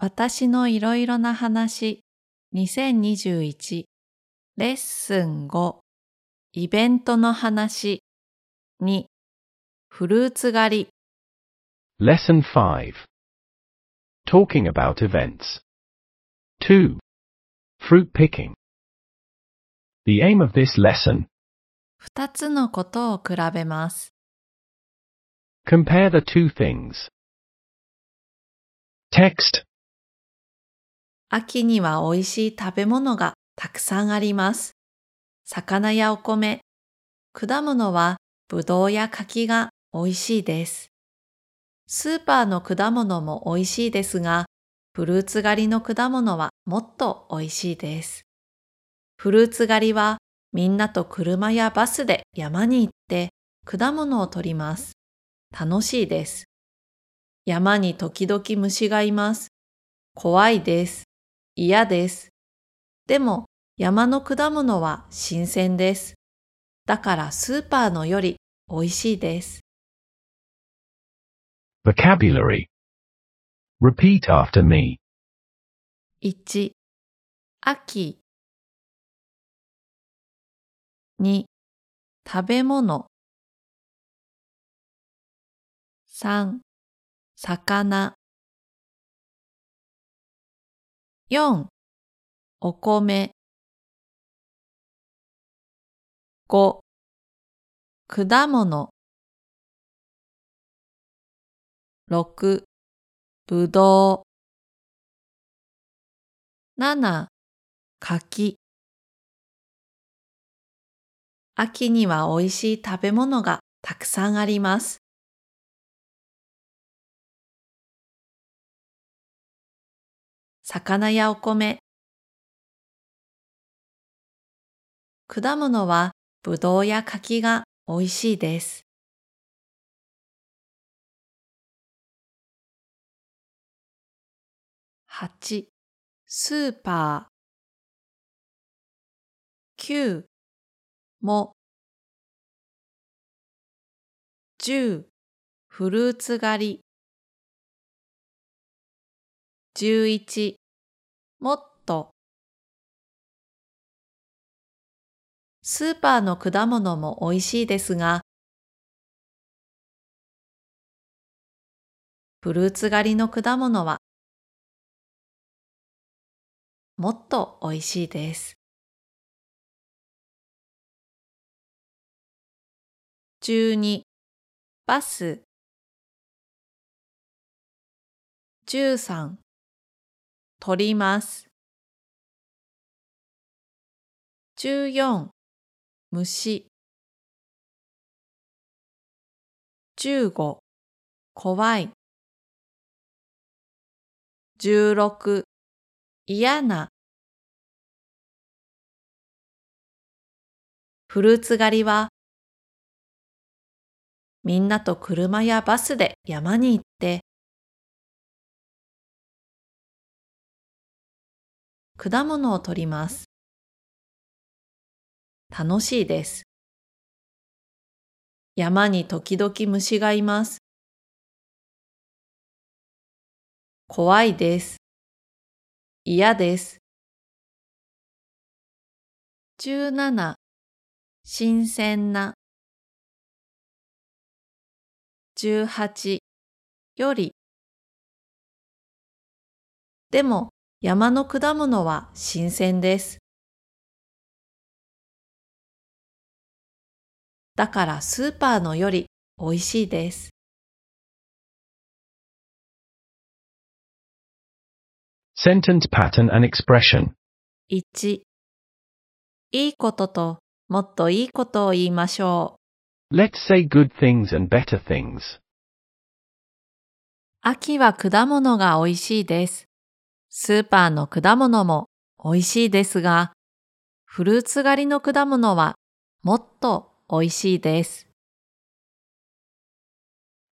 私のいろいろな話2021レッスン5イベントの話2フルーツ狩り Lesson 5 Talking about events. 2. Fruit picking. The aim of this lesson, 2つのことを比べます。compare the two things. Text. 秋には美味しい食べ物がたくさんあります。魚やお米、果物はぶどうや柿が美味しいです。スーパーの果物も美味しいですが、フルーツ狩りの果物はもっと美味しいです。フルーツ狩りはみんなと車やバスで山に行って果物を取ります。楽しいです。山に時々虫がいます。怖いです。嫌です。でも山の果物は新鮮です。だからスーパーのより美味しいです。Vocabulary. Repeat after me. 1、秋。2、食べ物。3、魚。4、お米。5、果物。6、ぶどう。7、柿。秋には美味しい食べ物がたくさんあります。魚やお米。果物はぶどうや柿が美味しいです。8スーパー。9も。10フルーツ狩り。11もっと。スーパーの果物も美味しいですがフルーツ狩りの果物はもっと美味しいです。12バス。13取ります。14虫。15怖い。16嫌な。フルーツ狩りはみんなと車やバスで山に行って果物を取ります。楽しいです。山に時々虫がいます。怖いです。嫌です。17新鮮な18よりでも山の果物は新鮮です。だからスーパーのより美味しいです。Sentence pattern and expression. 1いいことともっといいことを言いましょう。Let's say good things and better things. 秋は果物が美味しいです。スーパーの果物も美味しいですが、フルーツ狩りの果物はもっと美味しいです。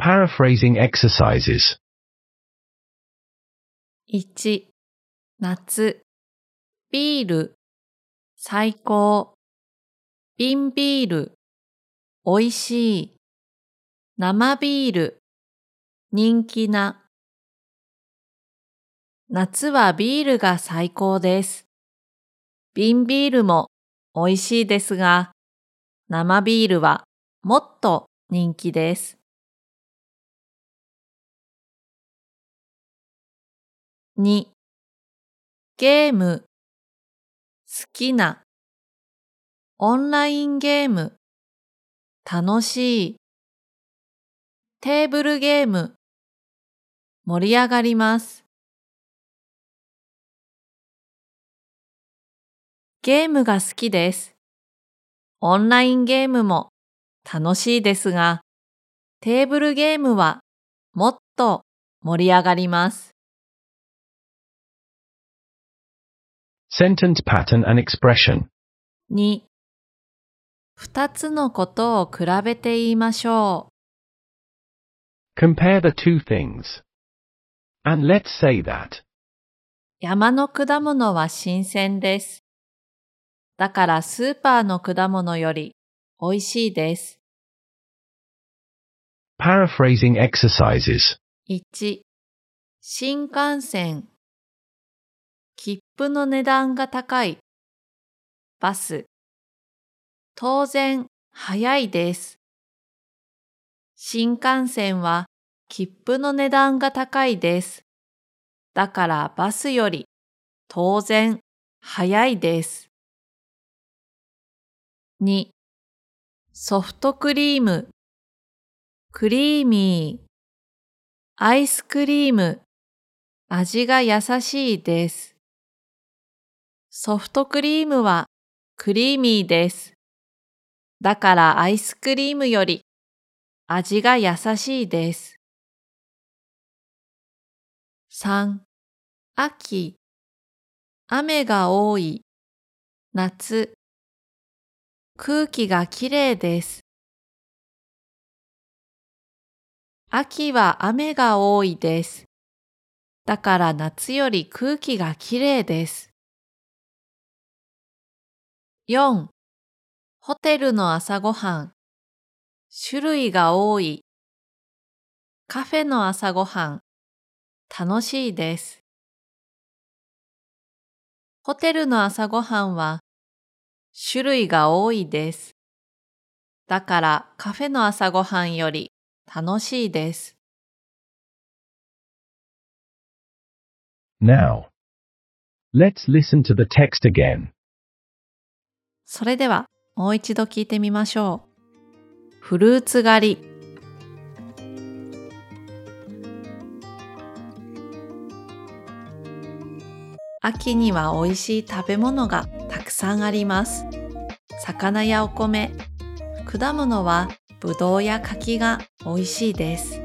Paraphrasing exercises. 1夏。ビール。最高。瓶ビール。おいしい。生ビール。人気な夏はビールが最高です。瓶ビールも美味しいですが、生ビールはもっと人気です。2ゲーム好きなオンラインゲーム楽しいテーブルゲーム盛り上がります。ゲームが好きです。オンラインゲームも楽しいですが、テーブルゲームはもっと盛り上がります。Sentence pattern and expression. 2二つのことを比べて言いましょ Compare the two things. And let's say that. う。山の果物は新鮮です。だからスーパーの果物より美味しいです。Paraphrasing exercises. 1新幹線。切符の値段が高い。バス。当然早いです。新幹線は切符の値段が高いです。だからバスより当然早いです2ソフトクリームクリーミーアイスクリーム、味が優しいです。ソフトクリームはクリーミーです。だからアイスクリームより味が優しいです。3. 秋、雨が多い、夏、空気がきれいです。秋は雨が多いです。だから夏より空気がきれいです。4. ホテルの朝ごはん。種類が多い。カフェの朝ごはん。楽しいです。ホテルの朝ごはんは種類が多いです。だからカフェの朝ごはんより楽しいです。Now. Let's listen to the text again. それではもう一度聞いてみましょう。フルーツ狩り。秋には美味しい食べ物がたくさんあります。魚やお米、果物はぶどうや柿が美味しいです。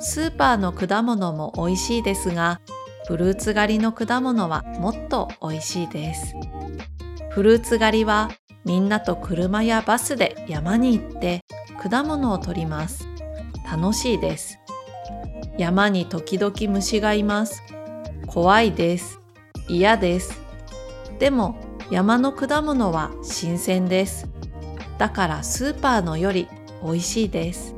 スーパーの果物も美味しいですが、フルーツ狩りの果物はもっと美味しいです。フルーツ狩りはみんなと車やバスで山に行って果物を取ります。楽しいです。山に時々虫がいます。怖いです。嫌です。でも山の果物は新鮮です。だからスーパーのより美味しいです。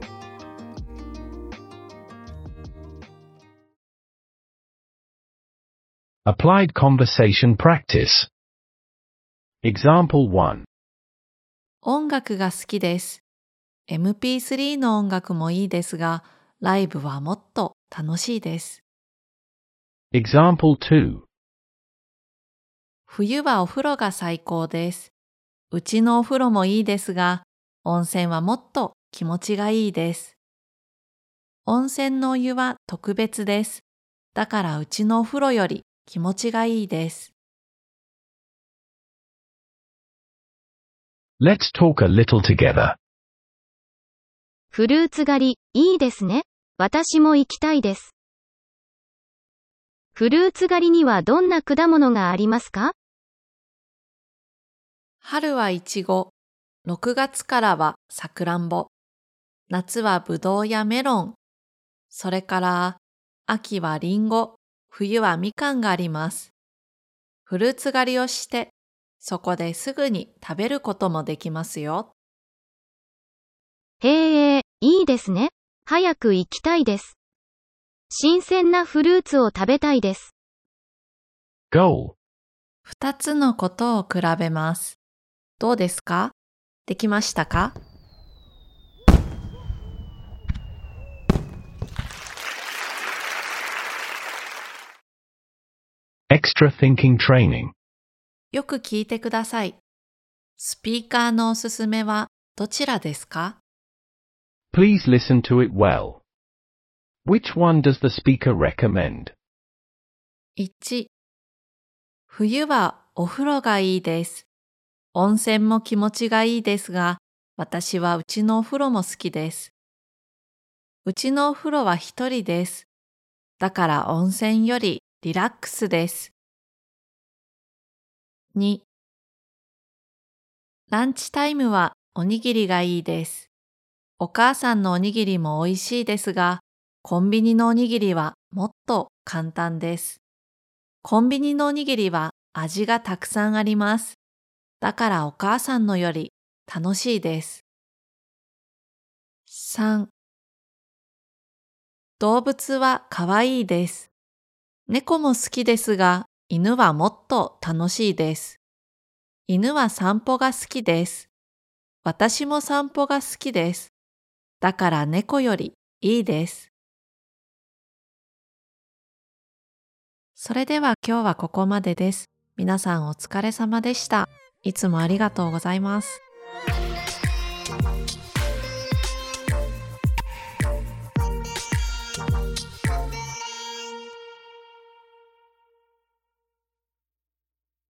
Applied conversation practice. Example 1. 音楽が好きです。MP3 の音楽もいいですが、ライブはもっと楽しいです。Example 2. 冬はお風呂が最高です。うちのお風呂もいいですが、温泉はもっと気持ちがいいです。温泉のお湯は特別です。だからうちのお風呂より気持ちがいいです。Let's talk a little together. フルーツ狩り、いいですね。私も行きたいです。フルーツ狩りにはどんな果物がありますか？春はイチゴ、6月からはさくらんぼ、夏はぶどうやメロン、それから秋はリンゴ、冬はみかんがあります。フルーツ狩りをして、そこですぐに食べることもできますよ。へえ、いいですね。早く行きたいです。新鮮なフルーツを食べたいです。Goal. 二つのことを比べます。どうですかできましたか Extra thinking training. よく聞いてください。スピーカーのおすすめはどちらですか Please listen to it well. Which one does the speaker recommend? 1冬はお風呂がいいです。温泉も気持ちがいいですが、私はうちのお風呂も好きです。うちのお風呂は一人です。だから温泉よりリラックスです。2ランチタイムはおにぎりがいいです。お母さんのおにぎりも美味しいですが、コンビニのおにぎりはもっと簡単です。コンビニのおにぎりは味がたくさんあります。だからお母さんのより楽しいです。3動物は可愛いです。猫も好きですが、犬はもっと楽しいです。犬は散歩が好きです。私も散歩が好きです。だから猫よりいいです。それでは今日はここまでです。皆さんお疲れ様でした。いつもありがとうございます。